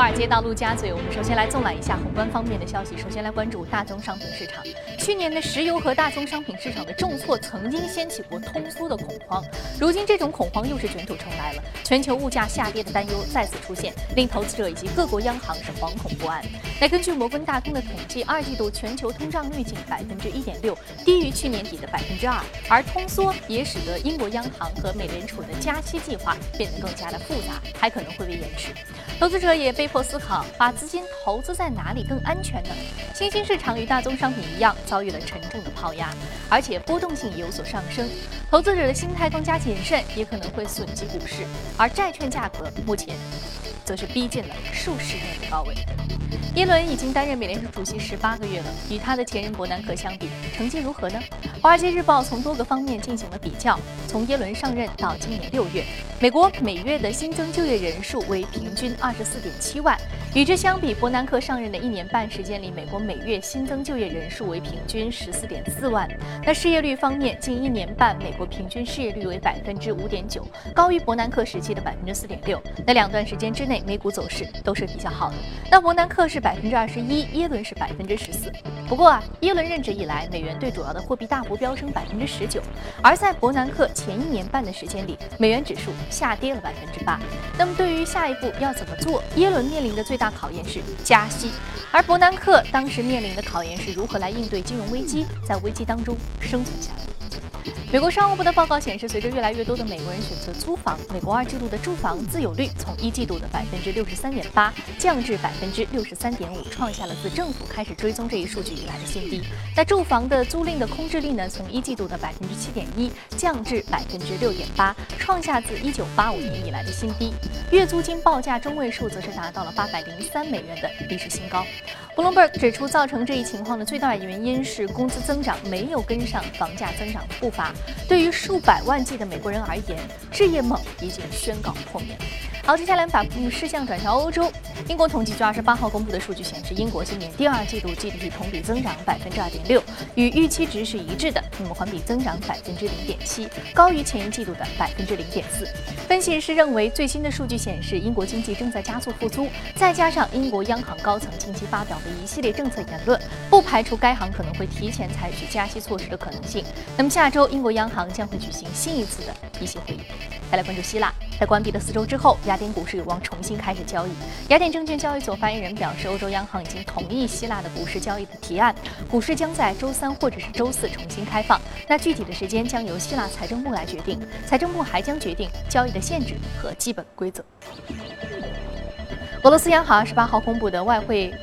华尔街到陆家嘴，我们首先来纵览一下宏观方面的消息。首先来关注大宗商品市场。去年的石油和大宗商品市场的重挫，曾经掀起过通缩的恐慌。如今这种恐慌又是卷土重来了，全球物价下跌的担忧再次出现，令投资者以及各国央行是惶恐不安。那根据摩根大通的统计，二季度全球通胀率仅百分之一点六，低于去年底的百分之二。而通缩也使得英国央行和美联储的加息计划变得更加的复杂，还可能会被延迟。投资者也被迫思考，把资金投资在哪里更安全呢？新兴市场与大宗商品一样，遭遇了沉重的抛压，而且波动性有所上升。投资者的心态更加谨慎，也可能会损及股市。而债券价格目前，则是逼近了数十年的高位。耶伦已经担任美联储主席十八个月了，与他的前任伯南克相比，成绩如何呢？《华尔街日报》从多个方面进行了比较。从耶伦上任到今年六月，美国每月的新增就业人数为平均二十四点七万。与之相比，伯南克上任的一年半时间里，美国每月新增就业人数为平均十四点四万。那失业率方面，近一年半，美国平均失业率为百分之五点九，高于伯南克时期的百分之四点六。那两段时间之内，美股走势都是比较好的。那伯南克是百分之二十一，耶伦是百分之十四。不过啊，耶伦任职以来，美元对主要的货币大幅飙升百分之十九，而在伯南克前一年半的时间里，美元指数下跌了百分之八。那么对于下一步要怎么做，耶伦面临的最大考验是加息，而伯南克当时面临的考验是如何来应对金融危机，在危机当中生存下来。美国商务部的报告显示，随着越来越多的美国人选择租房，美国二季度的住房自有率从一季度的百分之六十三点八降至百分之六十三点五，创下了自政府开始追踪这一数据以来的新低。那住房的租赁的空置率呢，从一季度的百分之七点一降至百分之六点八，创下自一九八五年以来的新低。月租金报价中位数则是达到了八百零三美元的历史新高。Bloomberg 指出，造成这一情况的最大原因是工资增长没有跟上房价增长的步伐。对于数百万计的美国人而言，置业梦已经宣告破灭。好，接下来把视线转向欧洲。英国统计局二十八号公布的数据显示，英国今年第二季度 GDP 同比增长百分之二点六，与预期值是一致的。那么环比增长百分之零点七，高于前一季度的百分之零点四。分析师认为，最新的数据显示，英国经济正在加速复苏，再加上英国央行高层近期发表的一系列政策言论，不排除该行可能会提前采取加息措施的可能性。那么下周，英国央行将会举行新一次的议息会议。再来关注希腊，在关闭了四周之后，亚典股市有望重新开始交易。雅典证券交易所发言人表示，欧洲央行已经同意希腊的股市交易的提案，股市将在周三或者是周四重新开放。那具体的时间将由希腊财政部来决定，财政部还将决定交易的限制和基本规则。俄罗斯央行二十八号公布的外汇。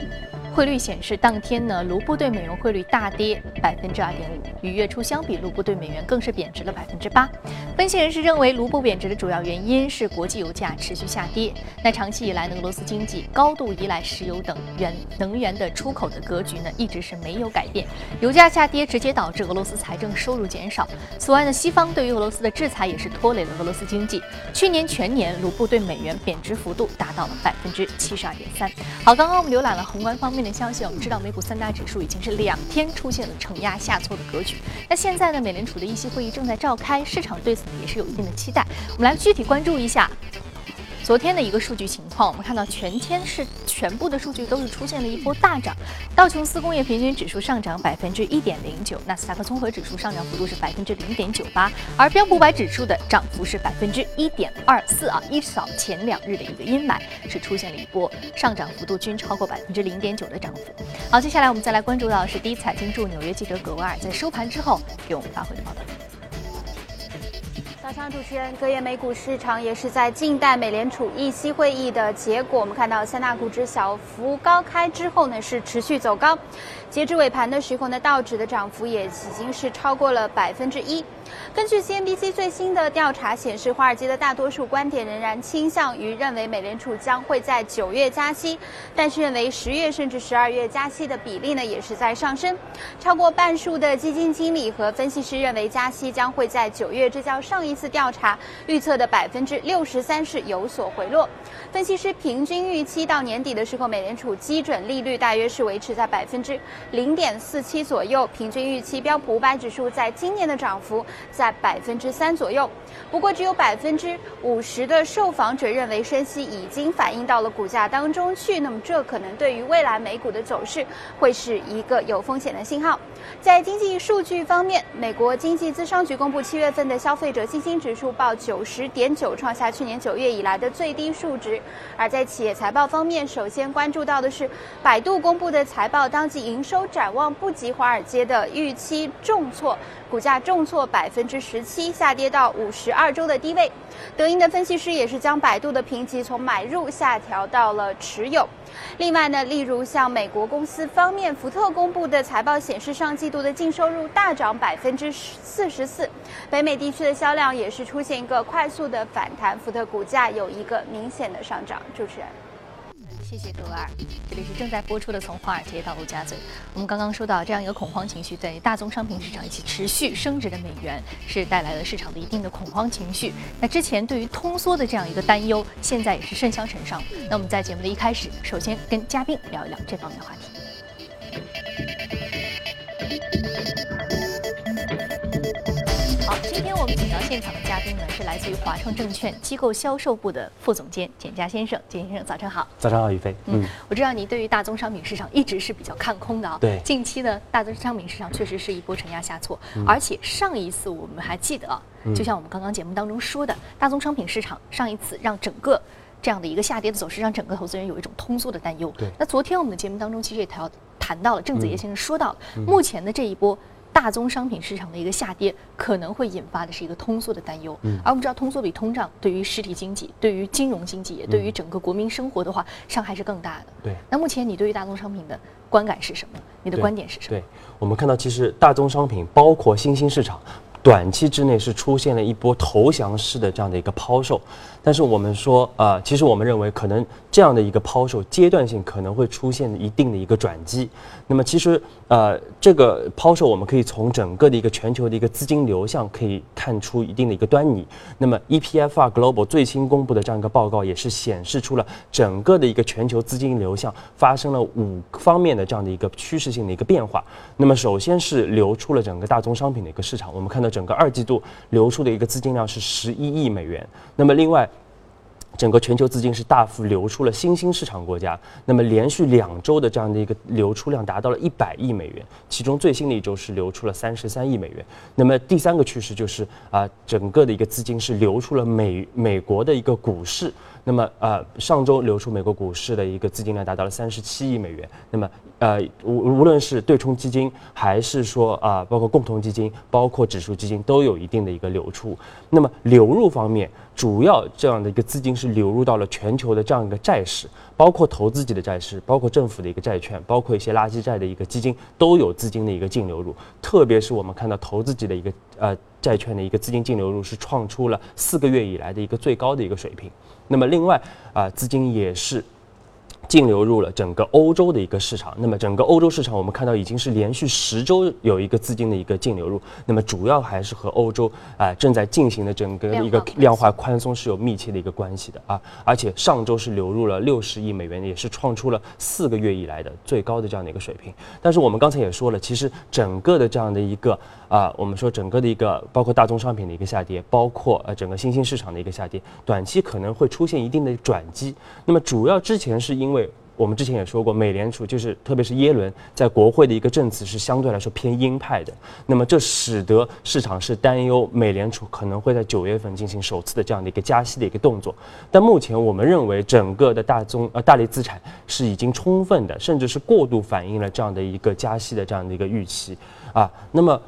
汇率显示，当天呢，卢布对美元汇率大跌百分之二点五，与月初相比，卢布对美元更是贬值了百分之八。分析人士认为，卢布贬值的主要原因是国际油价持续下跌。那长期以来呢，俄罗斯经济高度依赖石油等原能源的出口的格局呢，一直是没有改变。油价下跌直接导致俄罗斯财政收入减少。此外呢，西方对于俄罗斯的制裁也是拖累了俄罗斯经济。去年全年，卢布对美元贬值幅度达到了百分之七十二点三。好，刚刚我们浏览了宏观方面的。消息，我们知道美股三大指数已经是两天出现了承压下挫的格局。那现在呢，美联储的议息会议正在召开，市场对此呢也是有一定的期待。我们来具体关注一下。昨天的一个数据情况，我们看到全天是全部的数据都是出现了一波大涨，道琼斯工业平均指数上涨百分之一点零九，纳斯达克综合指数上涨幅度是百分之零点九八，而标普五百指数的涨幅是百分之一点二四啊，一扫前两日的一个阴霾，是出现了一波上涨幅度均超过百分之零点九的涨幅。好，接下来我们再来关注到是第一财经驻纽约记者葛维尔在收盘之后给我们发回的报道。早上，主持人，隔夜美股市场也是在静待美联储议息会议的结果。我们看到三大股指小幅高开之后呢，是持续走高。截至尾盘的时候呢，道指的涨幅也已经是超过了百分之一。根据 CNBC 最新的调查显示，华尔街的大多数观点仍然倾向于认为美联储将会在九月加息，但是认为十月甚至十二月加息的比例呢也是在上升。超过半数的基金经理和分析师认为加息将会在九月，这较上一次调查预测的百分之六十三是有所回落。分析师平均预期到年底的时候，美联储基准利率大约是维持在百分之零点四七左右。平均预期标普五百指数在今年的涨幅在百分之三左右。不过，只有百分之五十的受访者认为升息已经反映到了股价当中去。那么，这可能对于未来美股的走势会是一个有风险的信号。在经济数据方面，美国经济咨商局公布七月份的消费者信心指数报九十点九，创下去年九月以来的最低数值。而在企业财报方面，首先关注到的是百度公布的财报，当季营收展望不及华尔街的预期，重挫，股价重挫百分之十七，下跌到五十二周的低位。德银的分析师也是将百度的评级从买入下调到了持有。另外呢，例如像美国公司方面，福特公布的财报显示，上季度的净收入大涨百分之四十四，北美地区的销量也是出现一个快速的反弹，福特股价有一个明显的上涨。主持人。谢谢格尔，这里是正在播出的《从华尔街到陆家嘴》。我们刚刚说到这样一个恐慌情绪，在大宗商品市场以及持续升值的美元，是带来了市场的一定的恐慌情绪。那之前对于通缩的这样一个担忧，现在也是甚嚣尘上。那我们在节目的一开始，首先跟嘉宾聊一聊这方面的话题。们请到现场的嘉宾呢，是来自于华创证券机构销售部的副总监简佳先生。简先生，早上好。早上好，宇飞。嗯，我知道你对于大宗商品市场一直是比较看空的啊。对。近期呢，大宗商品市场确实是一波承压下挫，而且上一次我们还记得啊，就像我们刚刚节目当中说的，大宗商品市场上一次让整个这样的一个下跌的走势，让整个投资人有一种通缩的担忧。对。那昨天我们的节目当中其实也谈谈到了，郑子叶先生说到了目前的这一波。大宗商品市场的一个下跌，可能会引发的是一个通缩的担忧。嗯，而我们知道，通缩比通胀对于实体经济、对于金融经济，也对于整个国民生活的话，伤害是更大的。对。那目前你对于大宗商品的观感是什么？你的观点是什么？对我们看到，其实大宗商品包括新兴市场，短期之内是出现了一波投降式的这样的一个抛售。但是我们说，啊，其实我们认为，可能这样的一个抛售阶段性可能会出现一定的一个转机。那么其实。呃，这个抛售我们可以从整个的一个全球的一个资金流向可以看出一定的一个端倪。那么 EPFR Global 最新公布的这样一个报告也是显示出了整个的一个全球资金流向发生了五方面的这样的一个趋势性的一个变化。那么首先是流出了整个大宗商品的一个市场，我们看到整个二季度流出的一个资金量是十一亿美元。那么另外。整个全球资金是大幅流出了新兴市场国家，那么连续两周的这样的一个流出量达到了一百亿美元，其中最新的一周是流出了三十三亿美元。那么第三个趋势就是啊，整个的一个资金是流出了美美国的一个股市。那么，呃，上周流出美国股市的一个资金量达到了三十七亿美元。那么，呃，无无论是对冲基金，还是说啊，包括共同基金，包括指数基金，都有一定的一个流出。那么流入方面，主要这样的一个资金是流入到了全球的这样一个债市，包括投资级的债市，包括政府的一个债券，包括一些垃圾债的一个基金，都有资金的一个净流入。特别是我们看到投资级的一个呃债券的一个资金净流入是创出了四个月以来的一个最高的一个水平。那么另外啊，资金也是。净流入了整个欧洲的一个市场，那么整个欧洲市场我们看到已经是连续十周有一个资金的一个净流入，那么主要还是和欧洲啊正在进行的整个一个量化宽松是有密切的一个关系的啊，而且上周是流入了六十亿美元，也是创出了四个月以来的最高的这样的一个水平。但是我们刚才也说了，其实整个的这样的一个啊，我们说整个的一个包括大宗商品的一个下跌，包括呃整个新兴市场的一个下跌，短期可能会出现一定的转机。那么主要之前是因为我们之前也说过，美联储就是特别是耶伦在国会的一个证词是相对来说偏鹰派的，那么这使得市场是担忧美联储可能会在九月份进行首次的这样的一个加息的一个动作。但目前我们认为，整个的大宗呃大类资产是已经充分的，甚至是过度反映了这样的一个加息的这样的一个预期啊。那么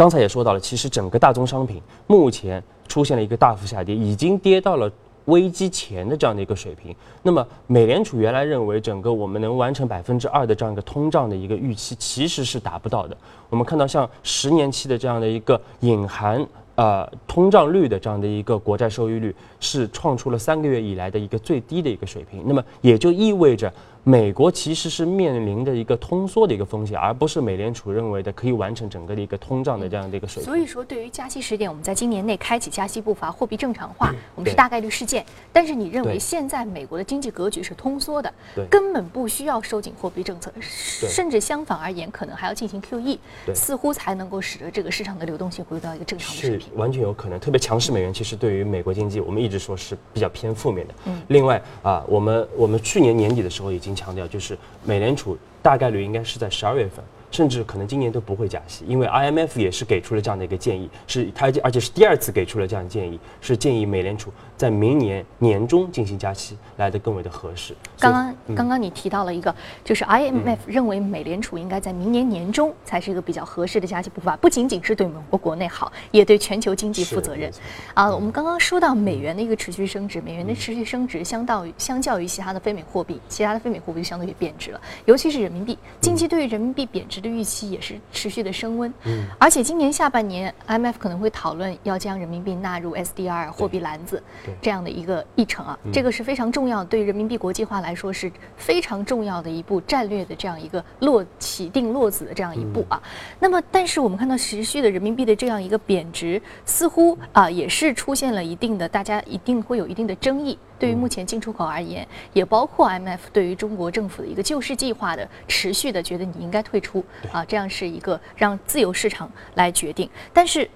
刚才也说到了，其实整个大宗商品目前出现了一个大幅下跌，已经跌到了。危机前的这样的一个水平，那么美联储原来认为整个我们能完成百分之二的这样一个通胀的一个预期，其实是达不到的。我们看到像十年期的这样的一个隐含。呃通胀率的这样的一个国债收益率是创出了三个月以来的一个最低的一个水平。那么也就意味着。美国其实是面临着一个通缩的一个风险，而不是美联储认为的可以完成整个的一个通胀的这样的一个水平。所以说，对于加息时点，我们在今年内开启加息步伐，货币正常化，我们是大概率事件。但是你认为现在美国的经济格局是通缩的，根本不需要收紧货币政策，甚至相反而言，可能还要进行 QE，似乎才能够使得这个市场的流动性回到一个正常的水平。完全有可能，特别强势美元其实对于美国经济，我们一直说是比较偏负面的。嗯。另外啊，我们我们去年年底的时候已经。强调就是美联储大概率应该是在十二月份。甚至可能今年都不会加息，因为 IMF 也是给出了这样的一个建议，是它而且是第二次给出了这样的建议，是建议美联储在明年年中进行加息，来的更为的合适。刚刚刚刚你提到了一个，就是 IMF 认为美联储应该在明年年中才是一个比较合适的加息步伐，不仅仅是对美国国内好，也对全球经济负责任。啊，我们刚刚说到美元的一个持续升值，美元的持续升值相当于相较于其他的非美货币，其他的非美货币就相对于贬值了，尤其是人民币，近期对于人民币贬值。的预期也是持续的升温，嗯，而且今年下半年，IMF 可能会讨论要将人民币纳入 SDR 货币篮子这样的一个议程啊，这个是非常重要，对人民币国际化来说是非常重要的一步战略的这样一个落起定落子的这样一步啊。那么，但是我们看到持续的人民币的这样一个贬值，似乎啊也是出现了一定的，大家一定会有一定的争议。对于目前进出口而言，也包括 IMF 对于中国政府的一个救市计划的持续的觉得你应该退出啊，这样是一个让自由市场来决定。但是，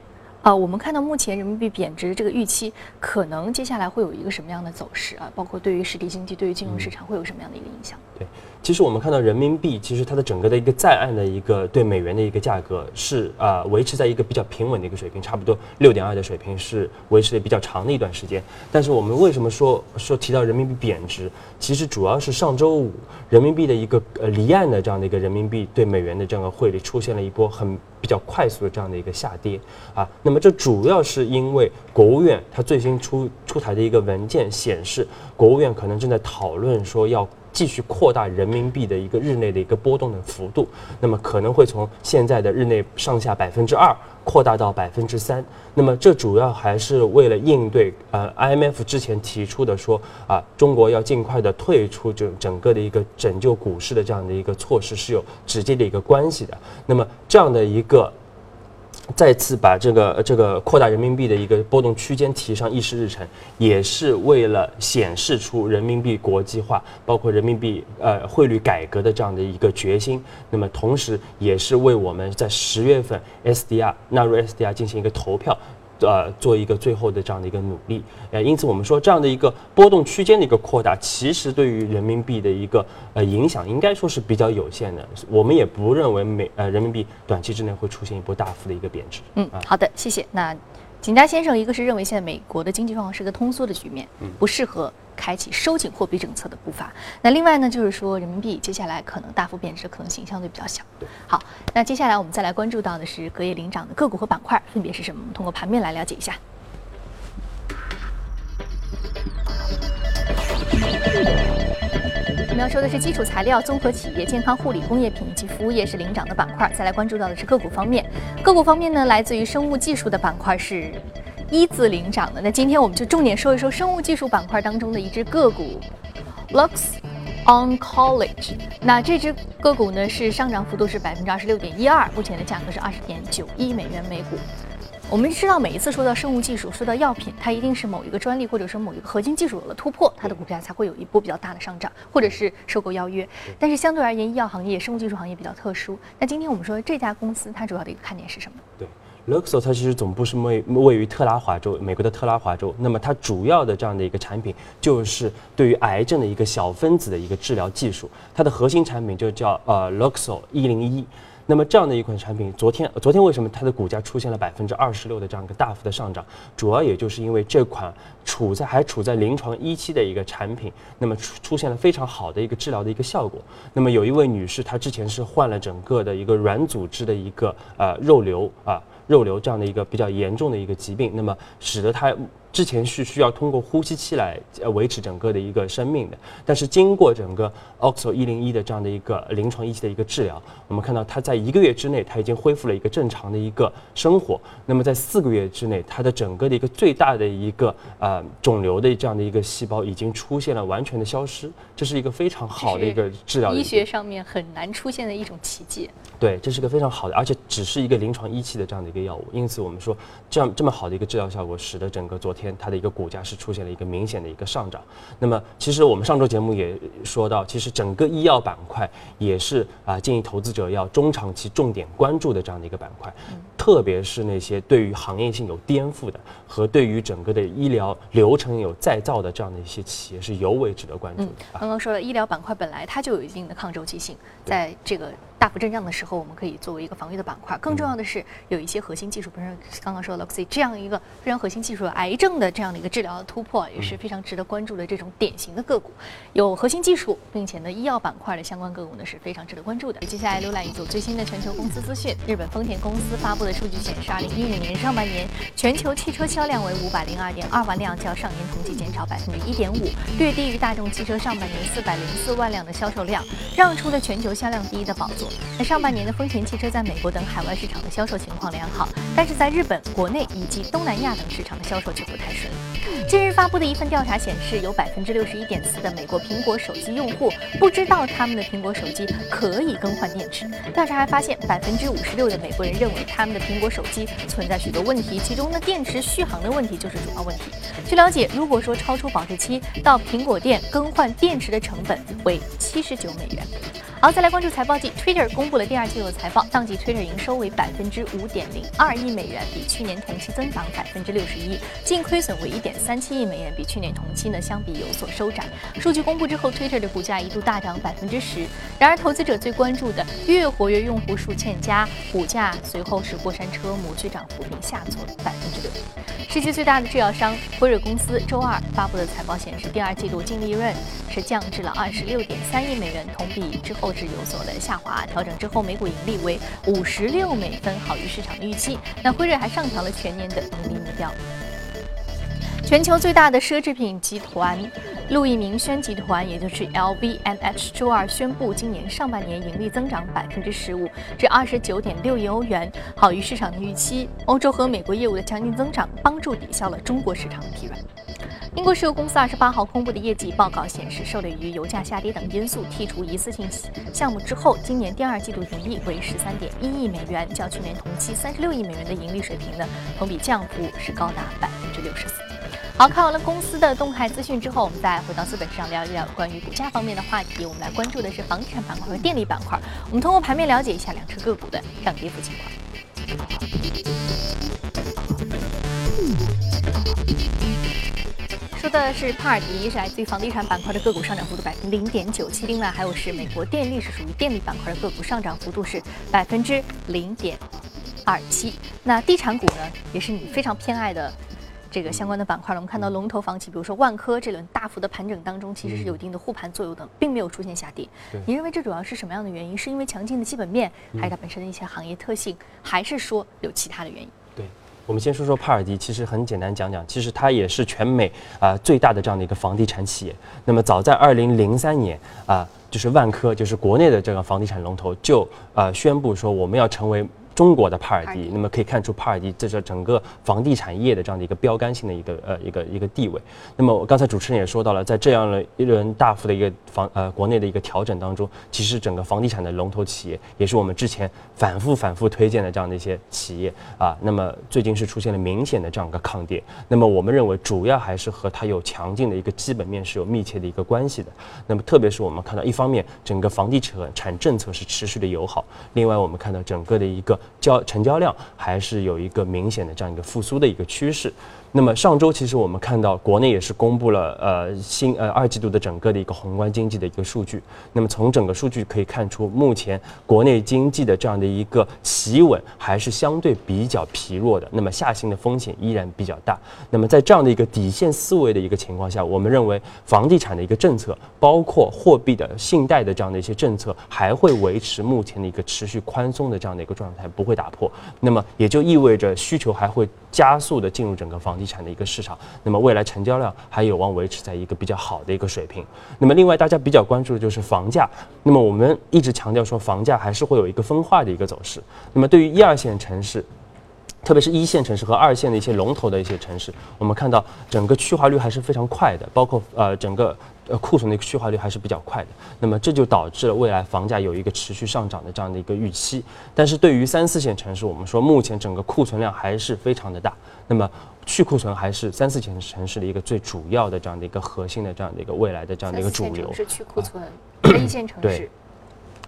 啊，我们看到目前人民币贬值这个预期，可能接下来会有一个什么样的走势啊？包括对于实体经济、对于金融市场会有什么样的一个影响？对。其实我们看到人民币，其实它的整个的一个在岸的一个对美元的一个价格是啊维持在一个比较平稳的一个水平，差不多六点二的水平是维持的比较长的一段时间。但是我们为什么说说提到人民币贬值？其实主要是上周五人民币的一个呃离岸的这样的一个人民币对美元的这样的汇率出现了一波很比较快速的这样的一个下跌啊。那么这主要是因为国务院它最新出出台的一个文件显示，国务院可能正在讨论说要。继续扩大人民币的一个日内的一个波动的幅度，那么可能会从现在的日内上下百分之二扩大到百分之三。那么这主要还是为了应对呃 IMF 之前提出的说啊中国要尽快的退出整整个的一个拯救股市的这样的一个措施是有直接的一个关系的。那么这样的一个。再次把这个这个扩大人民币的一个波动区间提上议事日程，也是为了显示出人民币国际化，包括人民币呃汇率改革的这样的一个决心。那么同时，也是为我们在十月份 SDR 纳入 SDR 进行一个投票。呃，做一个最后的这样的一个努力，呃，因此我们说这样的一个波动区间的一个扩大，其实对于人民币的一个呃影响，应该说是比较有限的。我们也不认为美呃人民币短期之内会出现一波大幅的一个贬值。嗯，好的，谢谢。那景佳先生，一个是认为现在美国的经济状况是个通缩的局面，不适合。开启收紧货币政策的步伐。那另外呢，就是说人民币接下来可能大幅贬值的可能性相对比较小。好，那接下来我们再来关注到的是隔夜领涨的个股和板块分别是什么？我们通过盘面来了解一下。我们要说的是基础材料、综合企业、健康护理、工业品以及服务业是领涨的板块。再来关注到的是个股方面，个股方面呢，来自于生物技术的板块是。一字领涨的，那今天我们就重点说一说生物技术板块当中的一只个股，Luxon College。那这只个股呢是上涨幅度是百分之二十六点一二，目前的价格是二十点九一美元每股。我们知道每一次说到生物技术，说到药品，它一定是某一个专利或者说某一个核心技术有了突破，它的股价才会有一波比较大的上涨，或者是收购邀约。但是相对而言，医药行业、生物技术行业比较特殊。那今天我们说这家公司，它主要的一个看点是什么？对。Luxo 它其实总部是位位于特拉华州，美国的特拉华州。那么它主要的这样的一个产品，就是对于癌症的一个小分子的一个治疗技术。它的核心产品就叫呃 Luxo 一零一。那么这样的一款产品，昨天昨天为什么它的股价出现了百分之二十六的这样一个大幅的上涨？主要也就是因为这款处在还处在临床一期的一个产品，那么出出现了非常好的一个治疗的一个效果。那么有一位女士，她之前是患了整个的一个软组织的一个呃肉瘤啊。肉瘤这样的一个比较严重的一个疾病，那么使得他之前是需要通过呼吸器来呃维持整个的一个生命的，但是经过整个 OXO 一零一的这样的一个临床一期的一个治疗，我们看到他在一个月之内他已经恢复了一个正常的一个生活。那么在四个月之内，他的整个的一个最大的一个呃肿瘤的这样的一个细胞已经出现了完全的消失，这是一个非常好的一个治疗。医学上面很难出现的一种奇迹。对，这是个非常好的，而且只是一个临床一期的这样的一个药物，因此我们说这样这么好的一个治疗效果，使得整个昨天它的一个股价是出现了一个明显的一个上涨。那么其实我们上周节目也说到，其实整个医药板块也是啊建议投资者要中长期重点关注的这样的一个板块，特别是那些对于行业性有颠覆的和对于整个的医疗流程有再造的这样的一些企业是尤为值得关注的。刚刚说了，医疗板块本来它就有一定的抗周期性，在这个。大幅震荡的时候，我们可以作为一个防御的板块。更重要的是，有一些核心技术，比如刚刚说的 Luxy 这样一个非常核心技术，癌症的这样的一个治疗的突破，也是非常值得关注的这种典型的个股。有核心技术，并且呢，医药板块的相关个股呢是非常值得关注的。接下来浏览一组最新的全球公司资讯。日本丰田公司发布的数据显示，二零一五年上半年全球汽车销量为五百零二点二万辆，较上年同期减少百分之一点五，略低于大众汽车上半年四百零四万辆的销售量，让出了全球销量第一的宝座。那上半年的丰田汽车在美国等海外市场的销售情况良好，但是在日本、国内以及东南亚等市场的销售却不太顺利。近日发布的一份调查显示，有百分之六十一点四的美国苹果手机用户不知道他们的苹果手机可以更换电池。调查还发现，百分之五十六的美国人认为他们的苹果手机存在许多问题，其中呢电池续航的问题就是主要问题。据了解，如果说超出保质期，到苹果店更换电池的成本为七十九美元。好，再来关注财报季，Twitter 公布了第二季度的财报，当季 Twitter 营收为百分之五点零二亿美元，比去年同期增长百分之六十一，净亏损为一点三七亿美元，比去年同期呢相比有所收窄。数据公布之后，Twitter 的股价一度大涨百分之十，然而投资者最关注的月活跃用户数欠佳，股价随后是过山车模具涨幅，并下挫百分之六。世界最大的制药商辉瑞公司周二发布的财报显示，第二季度净利润是降至了二十六点三亿美元，同比之后。是有所的下滑，调整之后每股盈利为五十六美分，好于市场预期。那辉瑞还上调了全年的盈利目标。全球最大的奢侈品集团路易明轩集团，也就是 LVMH，周二宣布，今年上半年盈利增长百分之十五，至二十九点六亿欧元，好于市场的预期。欧洲和美国业务的强劲增长，帮助抵消了中国市场的疲软。英国石油公司二十八号公布的业绩报告显示，受累于油价下跌等因素，剔除一次性项目之后，今年第二季度盈利为十三点一亿美元，较去年同期三十六亿美元的盈利水平呢，同比降幅是高达百分之六十四。好看完了公司的动态资讯之后，我们再回到资本市场聊一聊关于股价方面的话题。我们来关注的是房地产板块和电力板块。我们通过盘面了解一下两只个股的涨跌幅情况。说的是帕尔迪，是来自于房地产板块的个股上涨幅度百分之零点九七。另外还有是美国电力，是属于电力板块的个股，上涨幅度是百分之零点二七。那地产股呢，也是你非常偏爱的这个相关的板块了。我们看到龙头房企，比如说万科，这轮大幅的盘整当中，其实是有一定的护盘作用的，并没有出现下跌。你认为这主要是什么样的原因？是因为强劲的基本面，还是它本身的一些行业特性，还是说有其他的原因？我们先说说帕尔迪，其实很简单讲讲，其实它也是全美啊最大的这样的一个房地产企业。那么早在二零零三年啊，就是万科，就是国内的这个房地产龙头，就啊宣布说我们要成为。中国的帕尔迪，那么可以看出帕尔迪这是整个房地产业的这样的一个标杆性的一个呃一个一个地位。那么我刚才主持人也说到了，在这样的一轮大幅的一个房呃国内的一个调整当中，其实整个房地产的龙头企业也是我们之前反复反复推荐的这样的一些企业啊。那么最近是出现了明显的这样一个抗跌。那么我们认为主要还是和它有强劲的一个基本面是有密切的一个关系的。那么特别是我们看到一方面整个房地产政策是持续的友好，另外我们看到整个的一个。交成交量还是有一个明显的这样一个复苏的一个趋势。那么上周其实我们看到国内也是公布了呃新呃二季度的整个的一个宏观经济的一个数据。那么从整个数据可以看出，目前国内经济的这样的一个企稳还是相对比较疲弱的。那么下行的风险依然比较大。那么在这样的一个底线思维的一个情况下，我们认为房地产的一个政策，包括货币的信贷的这样的一些政策，还会维持目前的一个持续宽松的这样的一个状态，不会打破。那么也就意味着需求还会。加速的进入整个房地产的一个市场，那么未来成交量还有望维持在一个比较好的一个水平。那么另外大家比较关注的就是房价，那么我们一直强调说房价还是会有一个分化的一个走势。那么对于一二线城市。特别是一线城市和二线的一些龙头的一些城市，我们看到整个去化率还是非常快的，包括呃整个呃库存的一个去化率还是比较快的。那么这就导致了未来房价有一个持续上涨的这样的一个预期。但是对于三四线城市，我们说目前整个库存量还是非常的大，那么去库存还是三四线城市的一个最主要的这样的一个核心的这样的一个未来的这样的一个主流。是去库存，一线城市。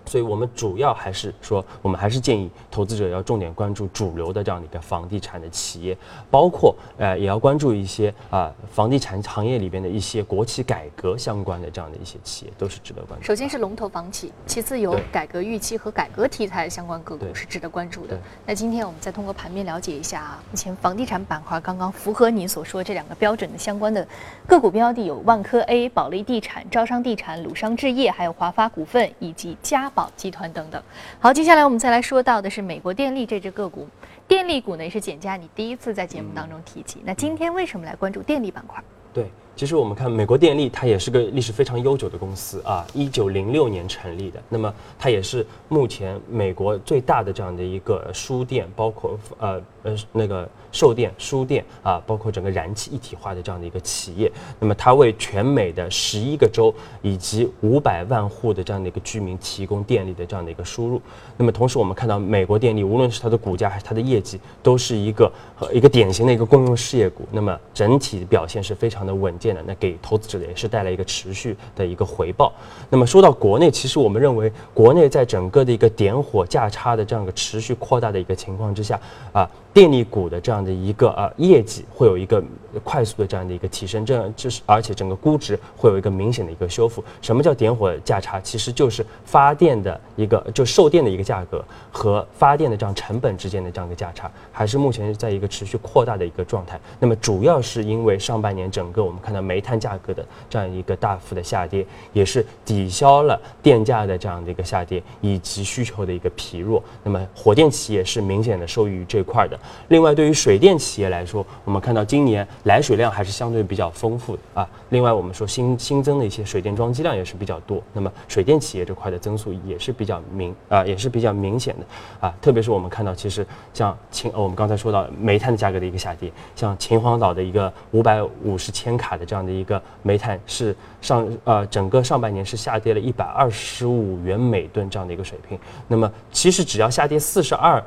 所以我们主要还是说，我们还是建议投资者要重点关注主流的这样的一个房地产的企业，包括呃也要关注一些啊房地产行业里边的一些国企改革相关的这样的一些企业，都是值得关注。首先是龙头房企，其次有改革预期和改革题材相关个股是值得关注的。那今天我们再通过盘面了解一下啊，目前房地产板块刚刚符合你所说这两个标准的相关的个股标的有万科 A、保利地产、招商地产、鲁商置业，还有华发股份以及嘉。宝集团等等，好，接下来我们再来说到的是美国电力这只个股，电力股呢也是简家你第一次在节目当中提及，那今天为什么来关注电力板块？对。其实我们看美国电力，它也是个历史非常悠久的公司啊，一九零六年成立的。那么它也是目前美国最大的这样的一个输电，包括呃呃那个售电、输电啊，包括整个燃气一体化的这样的一个企业。那么它为全美的十一个州以及五百万户的这样的一个居民提供电力的这样的一个输入。那么同时我们看到美国电力，无论是它的股价还是它的业绩，都是一个和一个典型的一个公用事业股。那么整体表现是非常那稳健的。那给投资者也是带来一个持续的一个回报。那么说到国内，其实我们认为国内在整个的一个点火价差的这样一个持续扩大的一个情况之下，啊，电力股的这样的一个呃业绩会有一个快速的这样的一个提升，这样就是而且整个估值会有一个明显的一个修复。什么叫点火价差？其实就是发电的一个就售电的一个价格和发电的这样成本之间的这样一个价差，还是目前在一个持续扩大的一个状态。那么主要是因为上半年整个我们看到。煤炭价格的这样一个大幅的下跌，也是抵消了电价的这样的一个下跌，以及需求的一个疲弱。那么火电企业是明显的受益于这块的。另外，对于水电企业来说，我们看到今年来水量还是相对比较丰富的啊。另外，我们说新新增的一些水电装机量也是比较多。那么水电企业这块的增速也是比较明啊，也是比较明显的啊。特别是我们看到，其实像秦，我们刚才说到煤炭的价格的一个下跌，像秦皇岛的一个五百五十千卡的这样的一个煤炭是上呃整个上半年是下跌了一百二十五元每吨这样的一个水平。那么其实只要下跌四十二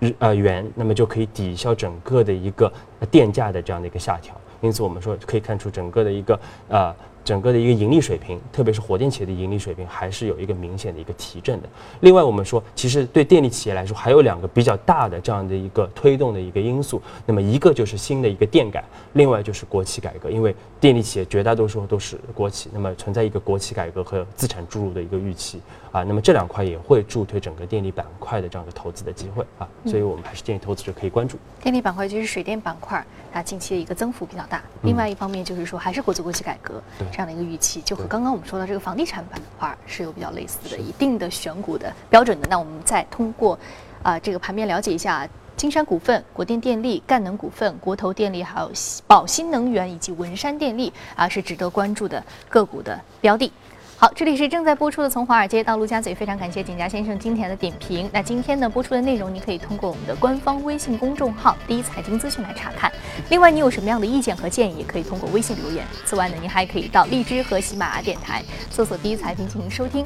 日呃元，那么就可以抵消整个的一个电价的这样的一个下调。因此我们说可以看出整个的一个呃。整个的一个盈利水平，特别是火电企业的盈利水平，还是有一个明显的一个提振的。另外，我们说，其实对电力企业来说，还有两个比较大的这样的一个推动的一个因素。那么，一个就是新的一个电改，另外就是国企改革。因为电力企业绝大多数都是国企，那么存在一个国企改革和资产注入的一个预期啊。那么这两块也会助推整个电力板块的这样的投资的机会啊。所以我们还是建议投资者可以关注电力板块，就是水电板块，它近期的一个增幅比较大。另外一方面就是说，还是国资国企改革。这样的一个预期，就和刚刚我们说到这个房地产板块是有比较类似的，一定的选股的标准的。那我们再通过啊这个盘面了解一下，金山股份、国电电力、赣能股份、国投电力，还有宝新能源以及文山电力啊，是值得关注的个股的标的。好，这里是正在播出的《从华尔街到陆家嘴》，非常感谢景家先生今天的点评。那今天呢播出的内容，你可以通过我们的官方微信公众号“第一财经资讯”来查看。另外，你有什么样的意见和建议，也可以通过微信留言。此外呢，您还可以到荔枝和喜马拉雅电台搜索“第一财经”进行收听。